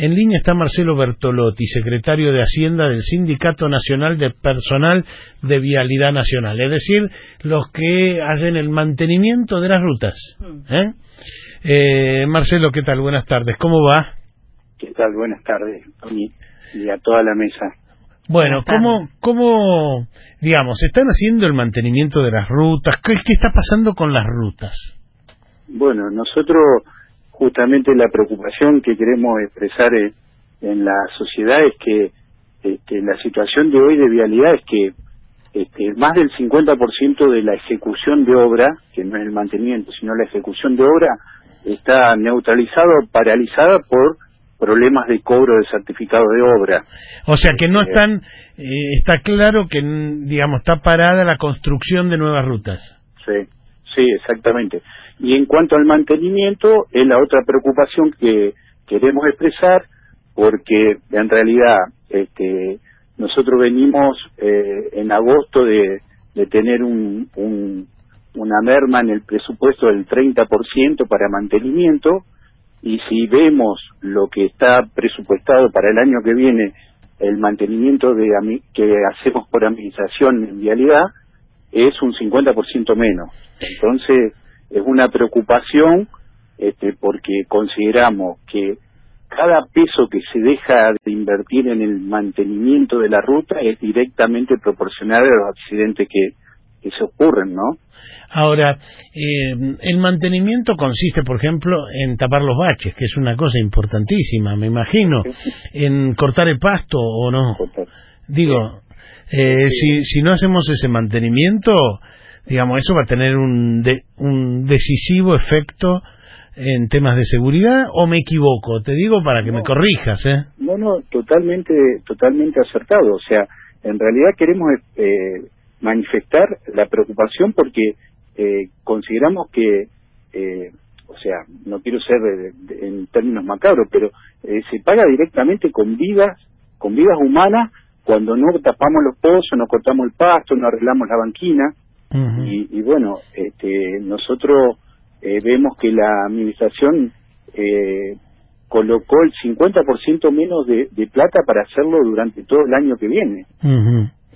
En línea está Marcelo Bertolotti, secretario de Hacienda del Sindicato Nacional de Personal de Vialidad Nacional, es decir, los que hacen el mantenimiento de las rutas. ¿eh? Eh, Marcelo, ¿qué tal? Buenas tardes. ¿Cómo va? ¿Qué tal? Buenas tardes, y a toda la mesa. Bueno, ¿cómo, ¿cómo, digamos, están haciendo el mantenimiento de las rutas? ¿Qué, qué está pasando con las rutas? Bueno, nosotros justamente la preocupación que queremos expresar en, en la sociedad es que este, la situación de hoy de vialidad es que este, más del 50% de la ejecución de obra, que no es el mantenimiento, sino la ejecución de obra, está neutralizado, paralizada por problemas de cobro de certificado de obra. O sea que no Eh, están, eh, está claro que, digamos, está parada la construcción de nuevas rutas. Sí, sí, exactamente. Y en cuanto al mantenimiento, es la otra preocupación que queremos expresar, porque en realidad este, nosotros venimos eh, en agosto de, de tener un, un- una merma en el presupuesto del 30% para mantenimiento, y si vemos lo que está presupuestado para el año que viene, el mantenimiento de que hacemos por administración en vialidad, es un 50% menos. Entonces, es una preocupación este, porque consideramos que cada peso que se deja de invertir en el mantenimiento de la ruta es directamente proporcional a los accidentes que, que se ocurren, ¿no? Ahora, eh, el mantenimiento consiste, por ejemplo, en tapar los baches, que es una cosa importantísima, me imagino, en cortar el pasto o no. Digo, eh, si, si no hacemos ese mantenimiento, digamos, eso va a tener un, de- un decisivo efecto en temas de seguridad o me equivoco, te digo para que me corrijas, ¿eh? No, no, totalmente, totalmente acertado. O sea, en realidad queremos eh, manifestar la preocupación porque eh, consideramos que, eh, o sea, no quiero ser de- de- en términos macabros, pero eh, se paga directamente con vidas, con vidas humanas cuando no tapamos los pozos, no cortamos el pasto, no arreglamos la banquina. Y, y bueno, este, nosotros eh, vemos que la administración eh, colocó el 50% menos de, de plata para hacerlo durante todo el año que viene.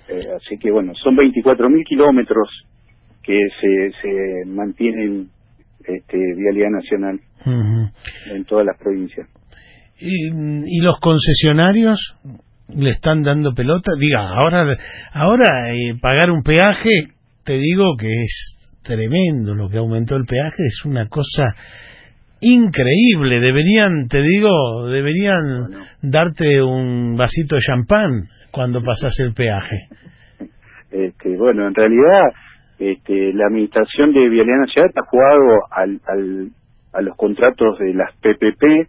Eh, así que bueno, son 24.000 kilómetros que se, se mantienen este, vialidad nacional en todas las provincias. ¿Y, y los concesionarios le están dando pelota? Diga, ahora, ahora eh, pagar un peaje, te digo que es tremendo lo que aumentó el peaje, es una cosa increíble. Deberían, te digo, deberían darte un vasito de champán cuando pasas el peaje. Este, bueno, en realidad este, la administración de Vialidad Nacional ha jugado al, al- a los contratos de las PPP.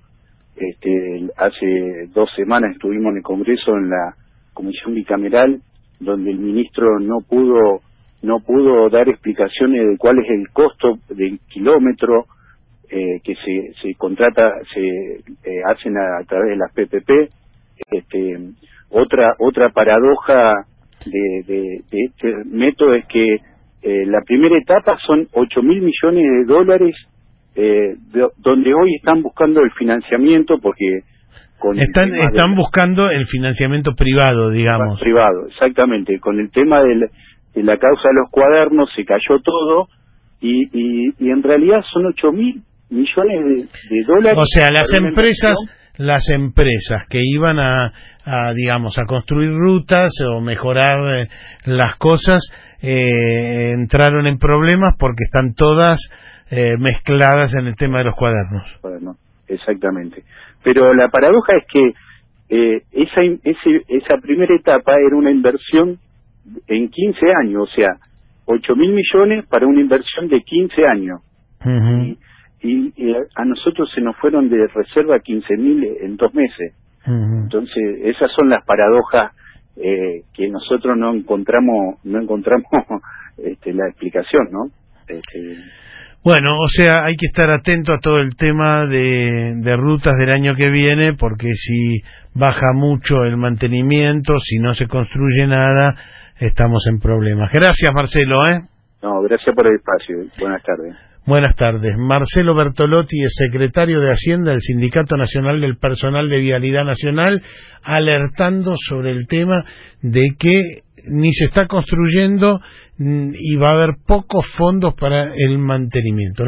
Este, hace dos semanas estuvimos en el Congreso en la Comisión Bicameral, donde el ministro no pudo no pudo dar explicaciones de cuál es el costo del kilómetro eh, que se, se contrata, se eh, hacen a, a través de las PPP. Este, otra otra paradoja de, de- de este método es que eh, la primera etapa son 8 mil millones de dólares, eh, de- donde hoy están buscando el financiamiento porque Están, están buscando el financiamiento privado, digamos. privado, exactamente. Con el tema del- de la causa de los cuadernos se cayó todo y, y, y en realidad son 8 mil millones de, de dólares. O sea, las empresas, las empresas que iban a, a, digamos, a construir rutas o mejorar eh, las cosas, eh, entraron en problemas porque están todas eh, mezcladas en el tema de los cuadernos. Bueno, exactamente. Pero la paradoja es que eh, esa, ese- esa primera etapa era una inversión en 15 años, o sea, 8 mil millones para una inversión de 15 años. Y, y a nosotros se nos fueron de reserva 15 mil en dos meses. Entonces, esas son las paradojas eh, que nosotros no encontramos no encontramos este, la explicación, ¿no? Este, Bueno, o sea, hay que estar atento a todo el tema de, de rutas del año que viene, porque si baja mucho el mantenimiento, si no se construye nada, estamos en problemas. Gracias, Marcelo, ¿eh? no, gracias por el espacio. Buenas tardes. Buenas tardes. Marcelo Bertolotti es secretario de Hacienda del Sindicato Nacional del Personal de Vialidad Nacional, alertando sobre el tema de que ni se está construyendo y va a haber pocos fondos para el mantenimiento.